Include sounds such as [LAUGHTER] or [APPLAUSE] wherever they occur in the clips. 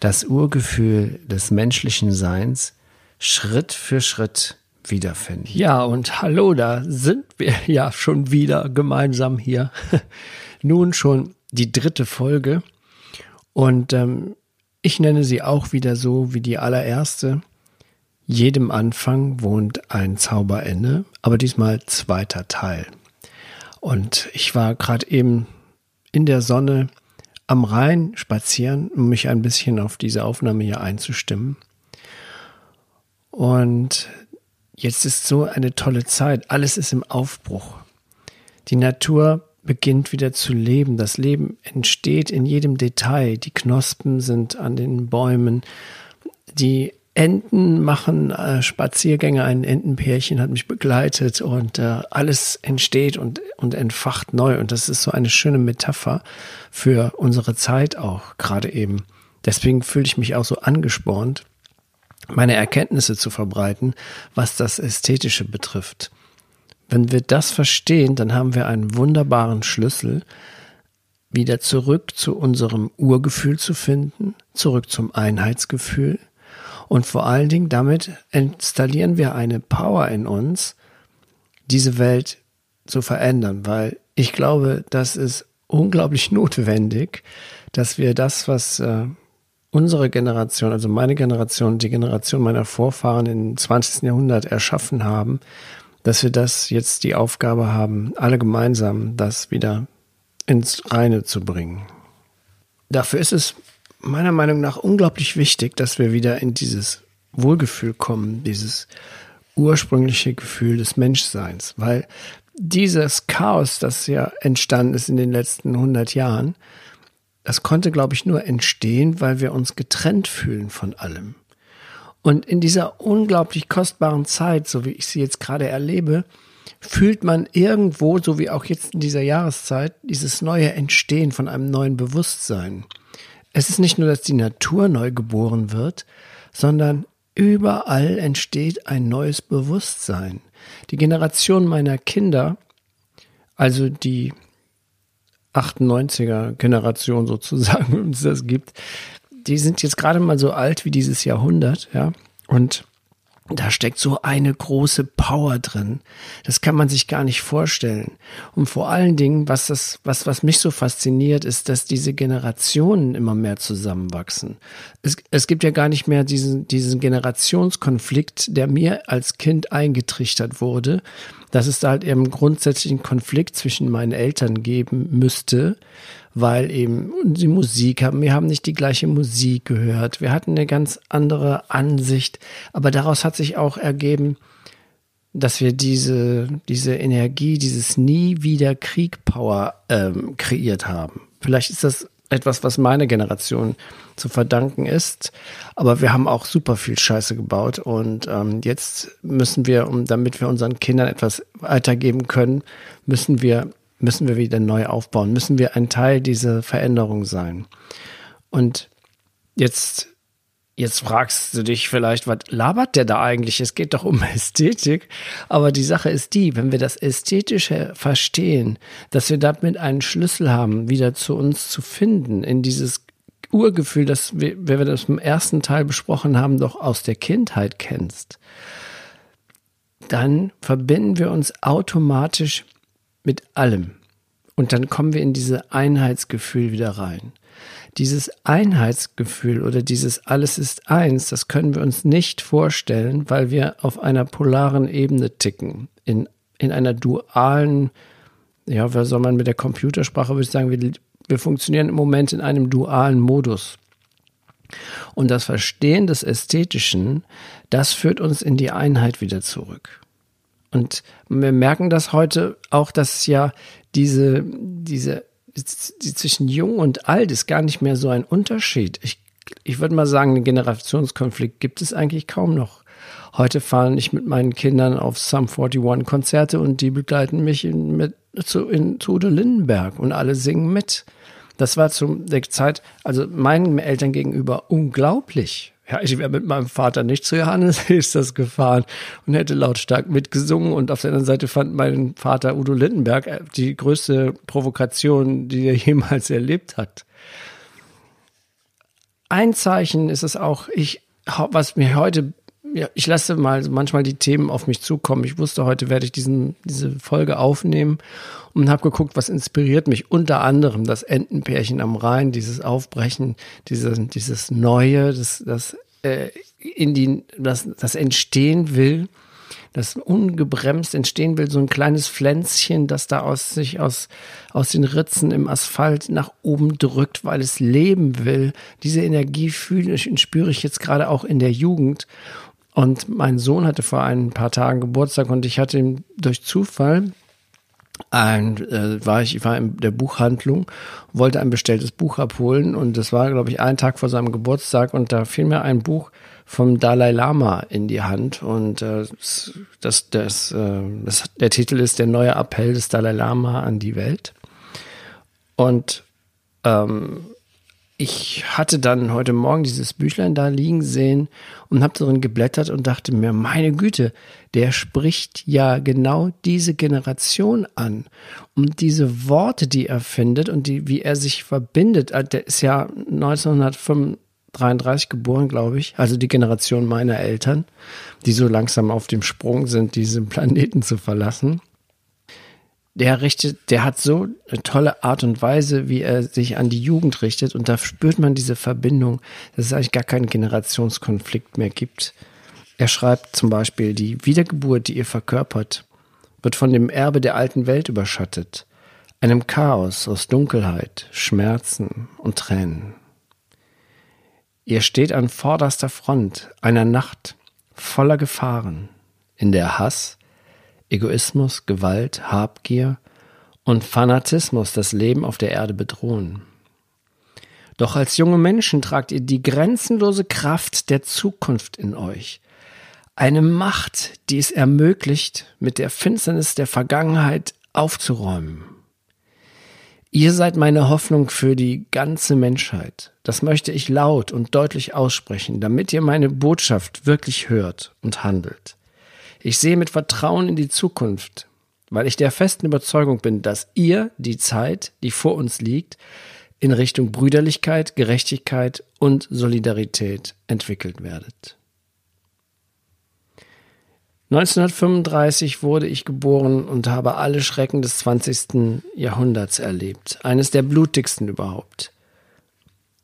das Urgefühl des menschlichen Seins Schritt für Schritt wiederfinden. Ja, und hallo, da sind wir ja schon wieder gemeinsam hier. [LAUGHS] Nun schon die dritte Folge. Und ähm, ich nenne sie auch wieder so wie die allererste. Jedem Anfang wohnt ein Zauberende, aber diesmal zweiter Teil. Und ich war gerade eben in der Sonne am Rhein spazieren, um mich ein bisschen auf diese Aufnahme hier einzustimmen. Und jetzt ist so eine tolle Zeit. Alles ist im Aufbruch. Die Natur beginnt wieder zu leben. Das Leben entsteht in jedem Detail. Die Knospen sind an den Bäumen. Die Enten machen äh, Spaziergänge, ein Entenpärchen hat mich begleitet und äh, alles entsteht und, und entfacht neu. Und das ist so eine schöne Metapher für unsere Zeit auch gerade eben. Deswegen fühle ich mich auch so angespornt, meine Erkenntnisse zu verbreiten, was das Ästhetische betrifft. Wenn wir das verstehen, dann haben wir einen wunderbaren Schlüssel, wieder zurück zu unserem Urgefühl zu finden, zurück zum Einheitsgefühl, und vor allen Dingen damit installieren wir eine Power in uns, diese Welt zu verändern, weil ich glaube, das ist unglaublich [LAUGHS] notwendig, dass wir das, was äh, unsere Generation, also meine Generation, die Generation meiner Vorfahren im 20. Jahrhundert erschaffen haben, dass wir das jetzt die Aufgabe haben, alle gemeinsam das wieder ins Reine zu bringen. Dafür ist es meiner Meinung nach unglaublich wichtig, dass wir wieder in dieses Wohlgefühl kommen, dieses ursprüngliche Gefühl des Menschseins, weil dieses Chaos, das ja entstanden ist in den letzten 100 Jahren, das konnte, glaube ich, nur entstehen, weil wir uns getrennt fühlen von allem. Und in dieser unglaublich kostbaren Zeit, so wie ich sie jetzt gerade erlebe, fühlt man irgendwo, so wie auch jetzt in dieser Jahreszeit, dieses neue Entstehen von einem neuen Bewusstsein. Es ist nicht nur, dass die Natur neu geboren wird, sondern überall entsteht ein neues Bewusstsein. Die Generation meiner Kinder, also die 98er Generation sozusagen, [LAUGHS] wenn es das gibt, die sind jetzt gerade mal so alt wie dieses Jahrhundert, ja, und da steckt so eine große Power drin. Das kann man sich gar nicht vorstellen. Und vor allen Dingen, was das, was, was mich so fasziniert, ist, dass diese Generationen immer mehr zusammenwachsen. Es, es gibt ja gar nicht mehr diesen, diesen Generationskonflikt, der mir als Kind eingetrichtert wurde, dass es da halt eben grundsätzlichen Konflikt zwischen meinen Eltern geben müsste weil eben die Musik haben, wir haben nicht die gleiche Musik gehört, wir hatten eine ganz andere Ansicht, aber daraus hat sich auch ergeben, dass wir diese, diese Energie, dieses nie wieder Krieg-Power ähm, kreiert haben. Vielleicht ist das etwas, was meine Generation zu verdanken ist. Aber wir haben auch super viel Scheiße gebaut und ähm, jetzt müssen wir, um, damit wir unseren Kindern etwas weitergeben können, müssen wir müssen wir wieder neu aufbauen, müssen wir ein Teil dieser Veränderung sein. Und jetzt, jetzt fragst du dich vielleicht, was labert der da eigentlich? Es geht doch um [LAUGHS] Ästhetik. Aber die Sache ist die, wenn wir das Ästhetische verstehen, dass wir damit einen Schlüssel haben, wieder zu uns zu finden, in dieses Urgefühl, das, wie wir das im ersten Teil besprochen haben, doch aus der Kindheit kennst, dann verbinden wir uns automatisch mit allem. Und dann kommen wir in dieses Einheitsgefühl wieder rein. Dieses Einheitsgefühl oder dieses Alles ist eins, das können wir uns nicht vorstellen, weil wir auf einer polaren Ebene ticken. In, in einer dualen, ja, was soll man mit der Computersprache, würde ich sagen, wir, wir funktionieren im Moment in einem dualen Modus. Und das Verstehen des Ästhetischen, das führt uns in die Einheit wieder zurück. Und wir merken das heute auch, dass ja diese, diese, die zwischen jung und alt ist gar nicht mehr so ein Unterschied. Ich ich würde mal sagen, einen Generationskonflikt gibt es eigentlich kaum noch. Heute fahre ich mit meinen Kindern auf Sum 41 Konzerte und die begleiten mich in, mit, zu, in, zu Lindenberg und alle singen mit. Das war zu der Zeit, also meinen Eltern gegenüber unglaublich. Ja, ich wäre mit meinem Vater nicht zu Johannes [LAUGHS] ist das gefahren und hätte lautstark mitgesungen. Und auf der anderen Seite fand mein Vater Udo Lindenberg äh, die größte Provokation, die er [LAUGHS] jemals erlebt hat. Ein Zeichen ist es auch, ich, was mir heute ja, ich lasse mal manchmal die Themen auf mich zukommen. Ich wusste, heute werde ich diesen, diese Folge aufnehmen und habe geguckt, was inspiriert mich. Unter anderem das Entenpärchen am Rhein, dieses Aufbrechen, diese, dieses Neue, das, das äh, in die, das, das entstehen will, das ungebremst entstehen will, so ein kleines Pflänzchen, das da aus sich aus, aus den Ritzen im Asphalt nach oben drückt, weil es leben will. Diese Energie fühle ich und spüre ich jetzt gerade auch in der Jugend. Und mein Sohn hatte vor ein paar Tagen Geburtstag und ich hatte ihm durch Zufall ein, äh, war ich, ich war in der Buchhandlung, wollte ein bestelltes Buch abholen und das war, glaube ich, ein Tag vor seinem Geburtstag und da fiel mir ein Buch vom Dalai Lama in die Hand und äh, das, das, äh, das, der Titel ist Der neue Appell des Dalai Lama an die Welt. Und ähm, ich hatte dann heute Morgen dieses Büchlein da liegen sehen und habe darin geblättert und dachte mir, meine Güte, der spricht ja genau diese Generation an. Und diese Worte, die er findet und die, wie er sich verbindet, äh, der ist ja 1933 geboren, glaube ich, also die Generation meiner Eltern, die so langsam auf dem Sprung sind, diesen Planeten zu verlassen der richtet, der hat so eine tolle Art und Weise, wie er sich an die Jugend richtet. Und da spürt man diese Verbindung, dass es eigentlich gar keinen Generationskonflikt mehr gibt. Er schreibt zum Beispiel, die Wiedergeburt, die ihr verkörpert, wird von dem Erbe der alten Welt überschattet, einem Chaos aus Dunkelheit, Schmerzen und Tränen. Ihr steht an vorderster Front einer Nacht voller Gefahren, in der Hass, Egoismus, Gewalt, Habgier und Fanatismus das Leben auf der Erde bedrohen. Doch als junge Menschen tragt ihr die grenzenlose Kraft der Zukunft in euch. Eine Macht, die es ermöglicht, mit der Finsternis der Vergangenheit aufzuräumen. Ihr seid meine Hoffnung für die ganze Menschheit. Das möchte ich laut und deutlich aussprechen, damit ihr meine Botschaft wirklich hört und handelt. Ich sehe mit Vertrauen in die Zukunft, weil ich der festen Überzeugung bin, dass ihr die Zeit, die vor uns liegt, in Richtung Brüderlichkeit, Gerechtigkeit und Solidarität entwickelt werdet. 1935 wurde ich geboren und habe alle Schrecken des 20. Jahrhunderts erlebt, eines der blutigsten überhaupt.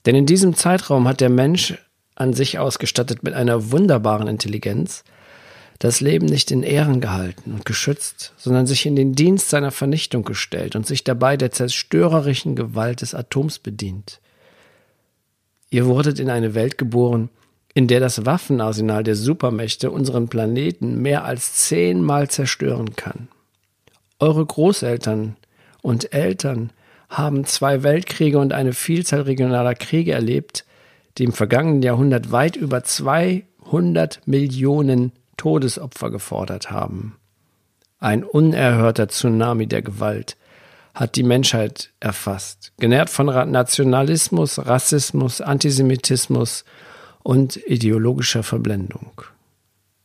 Denn in diesem Zeitraum hat der Mensch an sich ausgestattet mit einer wunderbaren Intelligenz, das Leben nicht in Ehren gehalten und geschützt, sondern sich in den Dienst seiner Vernichtung gestellt und sich dabei der zerstörerischen Gewalt des Atoms bedient. Ihr wurdet in eine Welt geboren, in der das Waffenarsenal der Supermächte unseren Planeten mehr als zehnmal zerstören kann. Eure Großeltern und Eltern haben zwei Weltkriege und eine Vielzahl regionaler Kriege erlebt, die im vergangenen Jahrhundert weit über 200 Millionen Todesopfer gefordert haben. Ein unerhörter Tsunami der Gewalt hat die Menschheit erfasst, genährt von Nationalismus, Rassismus, Antisemitismus und ideologischer Verblendung.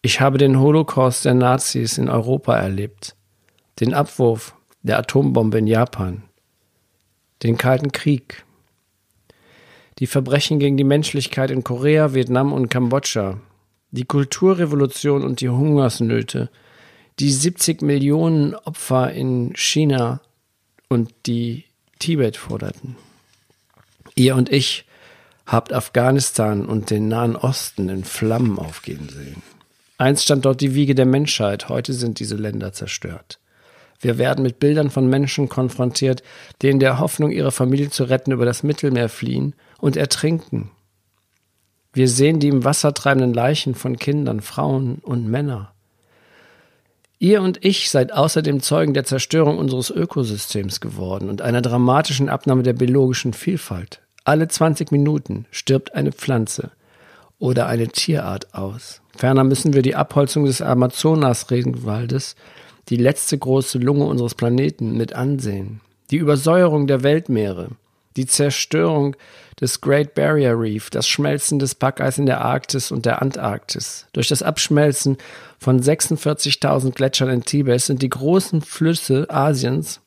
Ich habe den Holocaust der Nazis in Europa erlebt, den Abwurf der Atombombe in Japan, den Kalten Krieg, die Verbrechen gegen die Menschlichkeit in Korea, Vietnam und Kambodscha, die Kulturrevolution und die Hungersnöte, die 70 Millionen Opfer in China und die Tibet forderten. Ihr und ich habt Afghanistan und den Nahen Osten in Flammen aufgehen sehen. Einst stand dort die Wiege der Menschheit, heute sind diese Länder zerstört. Wir werden mit Bildern von Menschen konfrontiert, die in der Hoffnung, ihre Familie zu retten, über das Mittelmeer fliehen und ertrinken, wir sehen die im Wasser treibenden Leichen von Kindern, Frauen und Männern. Ihr und ich seid außerdem Zeugen der Zerstörung unseres Ökosystems geworden und einer dramatischen Abnahme der biologischen Vielfalt. Alle 20 Minuten stirbt eine Pflanze oder eine Tierart aus. Ferner müssen wir die Abholzung des Amazonas-Regenwaldes, die letzte große Lunge unseres Planeten, mit ansehen. Die Übersäuerung der Weltmeere, die Zerstörung des Great Barrier Reef, das Schmelzen des Packeis in der Arktis und der Antarktis. Durch das Abschmelzen von 46.000 Gletschern in Tibet sind die großen Flüsse Asiens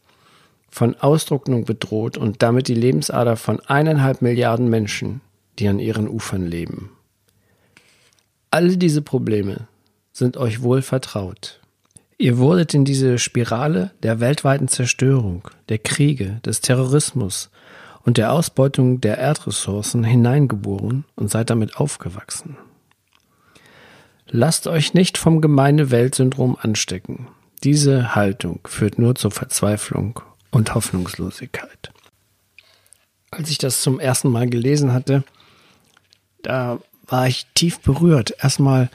von Austrocknung bedroht und damit die Lebensader von eineinhalb Milliarden Menschen, die an ihren Ufern leben. All diese Probleme sind euch wohl vertraut. Ihr wurdet in diese Spirale der weltweiten Zerstörung, der Kriege, des Terrorismus und der Ausbeutung der Erdressourcen hineingeboren und seid damit aufgewachsen. Lasst euch nicht vom gemeine Weltsyndrom anstecken. Diese Haltung führt nur zur Verzweiflung und Hoffnungslosigkeit. Als ich das zum ersten Mal gelesen hatte, da war ich tief berührt. Erstmal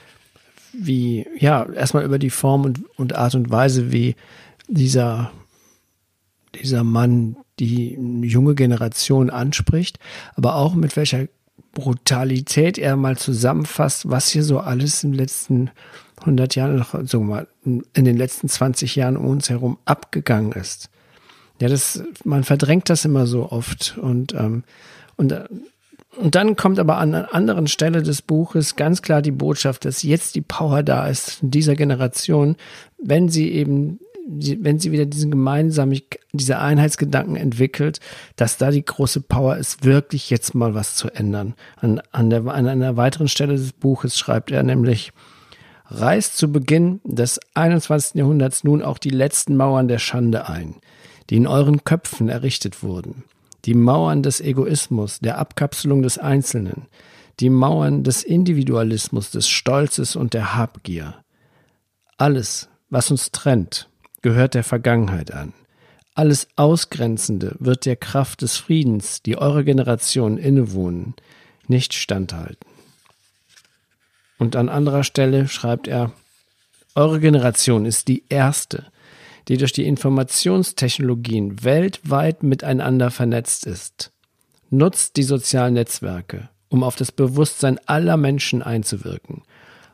wie, ja, erstmal über die Form und, und Art und Weise, wie dieser, dieser Mann die junge Generation anspricht, aber auch mit welcher Brutalität er mal zusammenfasst, was hier so alles in den letzten 100 Jahren, so mal, in den letzten 20 Jahren um uns herum abgegangen ist. Ja, das, man verdrängt das immer so oft und, ähm, und, und dann kommt aber an einer anderen Stelle des Buches ganz klar die Botschaft, dass jetzt die Power da ist dieser Generation, wenn sie eben wenn sie wieder diesen gemeinsamen, diese Einheitsgedanken entwickelt, dass da die große Power ist, wirklich jetzt mal was zu ändern. An, an, der, an einer weiteren Stelle des Buches schreibt er nämlich, reißt zu Beginn des 21. Jahrhunderts nun auch die letzten Mauern der Schande ein, die in euren Köpfen errichtet wurden. Die Mauern des Egoismus, der Abkapselung des Einzelnen, die Mauern des Individualismus, des Stolzes und der Habgier. Alles, was uns trennt, gehört der Vergangenheit an. Alles Ausgrenzende wird der Kraft des Friedens, die eure Generation innewohnen, nicht standhalten. Und an anderer Stelle schreibt er, eure Generation ist die erste, die durch die Informationstechnologien weltweit miteinander vernetzt ist. Nutzt die sozialen Netzwerke, um auf das Bewusstsein aller Menschen einzuwirken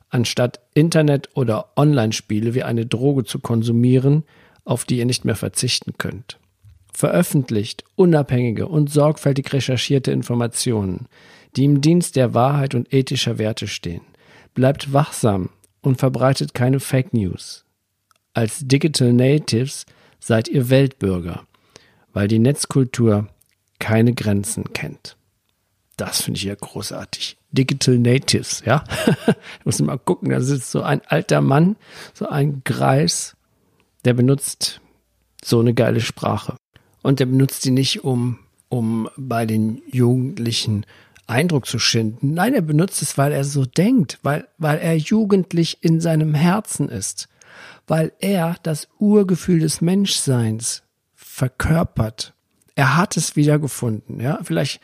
anstatt Internet- oder Online-Spiele wie eine Droge zu konsumieren, auf die ihr nicht mehr verzichten könnt. Veröffentlicht unabhängige und sorgfältig recherchierte Informationen, die im Dienst der Wahrheit und ethischer Werte stehen. Bleibt wachsam und verbreitet keine Fake News. Als Digital Natives seid ihr Weltbürger, weil die Netzkultur keine Grenzen kennt. Das finde ich ja großartig. Digital Natives, ja. ich [LAUGHS] muss mal gucken, da sitzt so ein alter Mann, so ein Greis, der benutzt so eine geile Sprache. Und der benutzt die nicht, um, um bei den Jugendlichen Eindruck zu schinden. Nein, er benutzt es, weil er so denkt, weil, weil er jugendlich in seinem Herzen ist, weil er das Urgefühl des Menschseins verkörpert. Er hat es wiedergefunden, ja. Vielleicht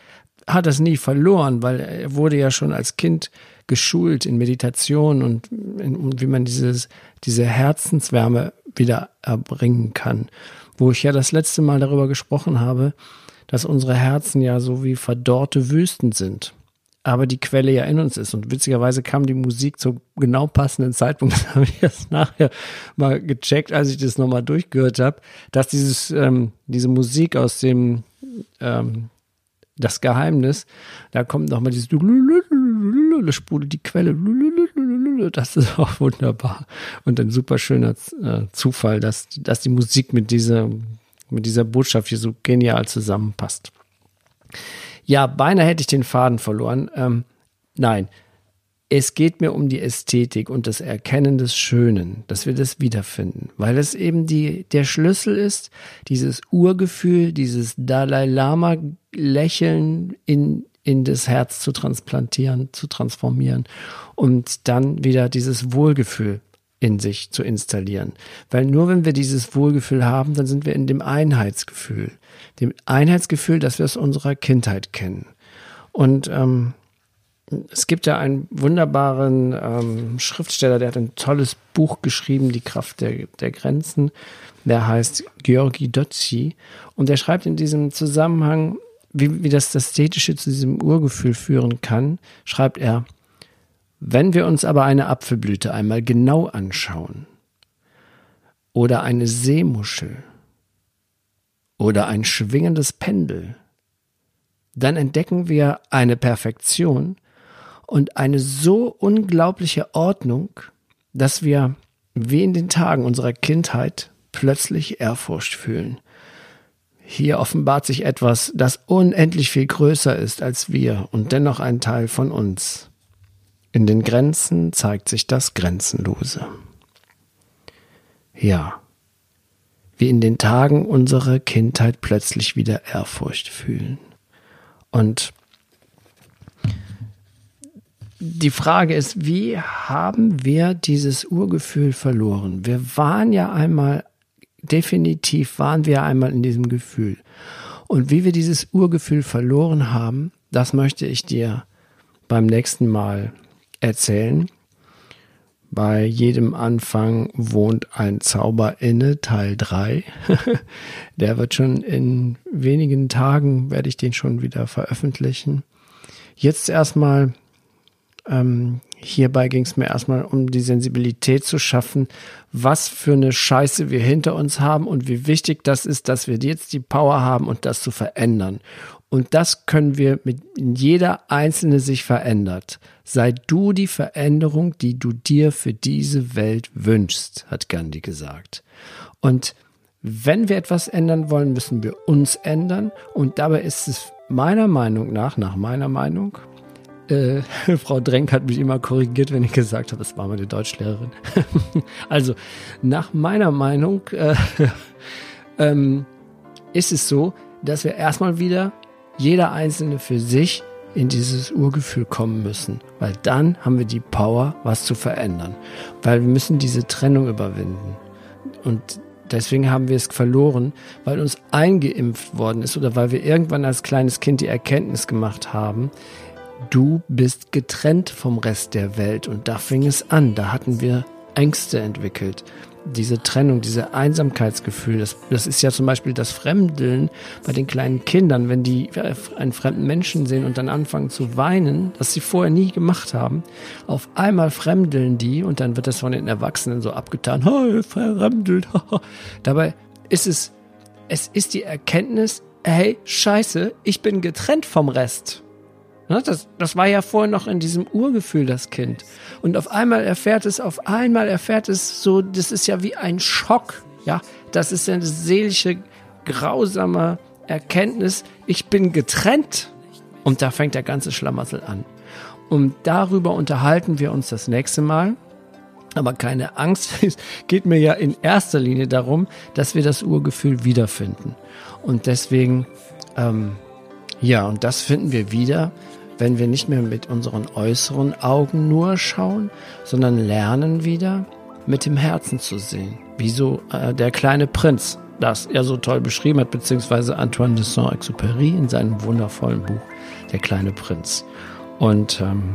hat das nie verloren, weil er wurde ja schon als Kind geschult in Meditation und, in, und wie man dieses, diese Herzenswärme wieder erbringen kann. Wo ich ja das letzte Mal darüber gesprochen habe, dass unsere Herzen ja so wie verdorrte Wüsten sind. Aber die Quelle ja in uns ist. Und witzigerweise kam die Musik zu genau passenden Zeitpunkt. [LAUGHS] Das habe ich erst nachher mal gecheckt, als ich das nochmal durchgehört habe, dass dieses, ähm, diese Musik aus dem ähm, das Geheimnis, da kommt nochmal dieses sprudelt die Quelle. Das ist auch wunderbar. Und ein super schöner äh, Zufall, dass, dass die Musik mit dieser, mit dieser Botschaft hier so genial zusammenpasst. Ja, beinahe hätte ich den Faden verloren. Ähm, nein, es geht mir um die Ästhetik und das Erkennen des Schönen, dass wir das wiederfinden, weil es eben die, der Schlüssel ist, dieses Urgefühl, dieses Dalai Lama Lächeln in, in das Herz zu transplantieren, zu transformieren und dann wieder dieses Wohlgefühl in sich zu installieren. Weil nur wenn wir dieses Wohlgefühl haben, dann sind wir in dem Einheitsgefühl. Dem Einheitsgefühl, dass wir aus unserer Kindheit kennen. Und ähm, es gibt ja einen wunderbaren ähm, Schriftsteller, der hat ein tolles Buch geschrieben, Die Kraft der, der Grenzen. Der heißt Georgi Dötzi. Und der schreibt in diesem Zusammenhang, wie, wie das Ästhetische zu diesem Urgefühl führen kann, schreibt er, wenn wir uns aber eine Apfelblüte einmal genau anschauen oder eine Seemuschel oder ein schwingendes Pendel, dann entdecken wir eine Perfektion und eine so unglaubliche Ordnung, dass wir wie in den Tagen unserer Kindheit plötzlich Ehrfurcht fühlen. Hier offenbart sich etwas, das unendlich viel größer ist als wir und dennoch ein Teil von uns. In den Grenzen zeigt sich das Grenzenlose. Ja, wie in den Tagen unserer Kindheit plötzlich wieder Ehrfurcht fühlen. Und die Frage ist, wie haben wir dieses Urgefühl verloren? Wir waren ja einmal, definitiv waren wir einmal in diesem Gefühl. Und wie wir dieses Urgefühl verloren haben, das möchte ich dir beim nächsten Mal erzählen. Bei jedem Anfang wohnt ein Zauber inne, Teil 3. [LAUGHS] Der wird schon in wenigen Tagen, werde ich den schon wieder veröffentlichen. Jetzt erstmal, ähm, hierbei ging es mir erstmal um die Sensibilität zu schaffen, was für eine Scheiße wir hinter uns haben und wie wichtig das ist, dass wir jetzt die Power haben und das zu verändern. Und das können wir mit jeder einzelne sich verändert. Sei du die Veränderung, die du dir für diese Welt wünschst, hat Gandhi gesagt. Und wenn wir etwas ändern wollen, müssen wir uns ändern. Und dabei ist es meiner Meinung nach, nach meiner Meinung, äh, [LAUGHS] Frau Drenk hat mich immer korrigiert, wenn ich gesagt habe, das war meine Deutschlehrerin. [LAUGHS] also, nach meiner Meinung äh, [LAUGHS] ähm, ist es so, dass wir erstmal wieder jeder Einzelne für sich in dieses Urgefühl kommen müssen, weil dann haben wir die Power, was zu verändern, weil wir müssen diese Trennung überwinden. Und deswegen haben wir es verloren, weil uns eingeimpft worden ist oder weil wir irgendwann als kleines Kind die Erkenntnis gemacht haben, du bist getrennt vom Rest der Welt und da fing es an, da hatten wir Ängste entwickelt diese Trennung, diese Einsamkeitsgefühl, das, das ist ja zum Beispiel das Fremdeln bei den kleinen Kindern, wenn die einen fremden Menschen sehen und dann anfangen zu weinen, das sie vorher nie gemacht haben. Auf einmal fremdeln die und dann wird das von den Erwachsenen so abgetan, hey, fremdelt. [LAUGHS] Dabei ist es, es ist die Erkenntnis, hey, scheiße, ich bin getrennt vom Rest. Ne, das, das war ja vorher noch in diesem Urgefühl, das Kind. Und auf einmal erfährt es, auf einmal erfährt es so, das ist ja wie ein Schock. Ja, das ist eine seelische, grausame Erkenntnis. Ich bin getrennt. Und da fängt der ganze Schlamassel an. Und darüber unterhalten wir uns das nächste Mal. Aber keine Angst, [LAUGHS] es geht mir ja in erster Linie darum, dass wir das Urgefühl wiederfinden. Und deswegen, ähm, ja, und das finden wir wieder, wenn wir nicht mehr mit unseren äußeren Augen nur schauen, sondern lernen wieder mit dem Herzen zu sehen. Wie so äh, der kleine Prinz, das er so toll beschrieben hat, beziehungsweise Antoine de Saint-Exupéry in seinem wundervollen Buch Der kleine Prinz. Und ähm,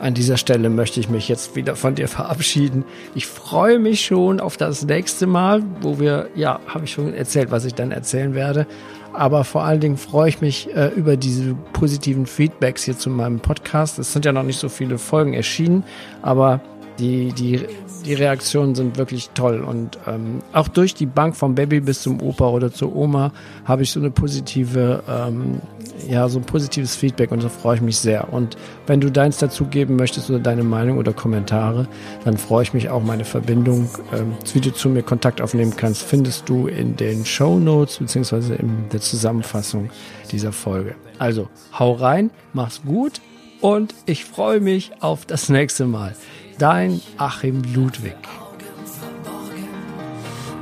an dieser Stelle möchte ich mich jetzt wieder von dir verabschieden. Ich freue mich schon auf das nächste Mal, wo wir, ja, habe ich schon erzählt, was ich dann erzählen werde. Aber vor allen Dingen freue ich mich äh, über diese positiven Feedbacks hier zu meinem Podcast. Es sind ja noch nicht so viele Folgen erschienen, aber die, die, die Reaktionen sind wirklich toll. Und ähm, auch durch die Bank vom Baby bis zum Opa oder zur Oma habe ich so eine positive, ähm, ja, so ein positives Feedback und da freue ich mich sehr. Und wenn du deins dazu geben möchtest oder deine Meinung oder Kommentare, dann freue ich mich auch meine Verbindung, ähm, wie du zu mir Kontakt aufnehmen kannst, findest du in den Show Notes beziehungsweise in der Zusammenfassung dieser Folge. Also hau rein, mach's gut und ich freue mich auf das nächste Mal. Dein Achim Ludwig.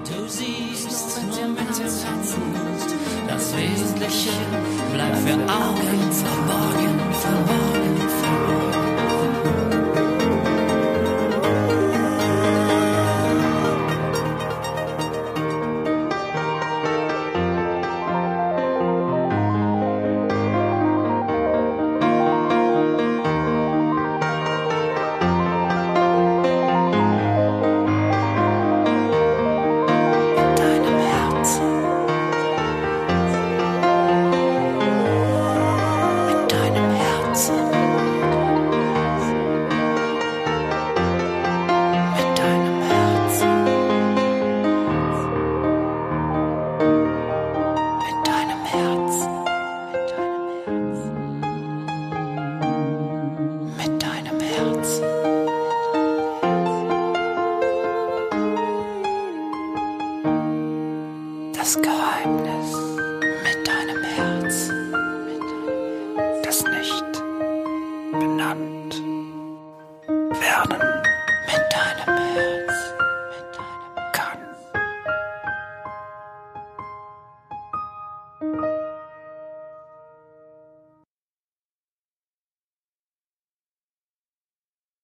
Du siehst nur mit dem Herzen gut, das Wesentliche bleibt für Augen verborgen,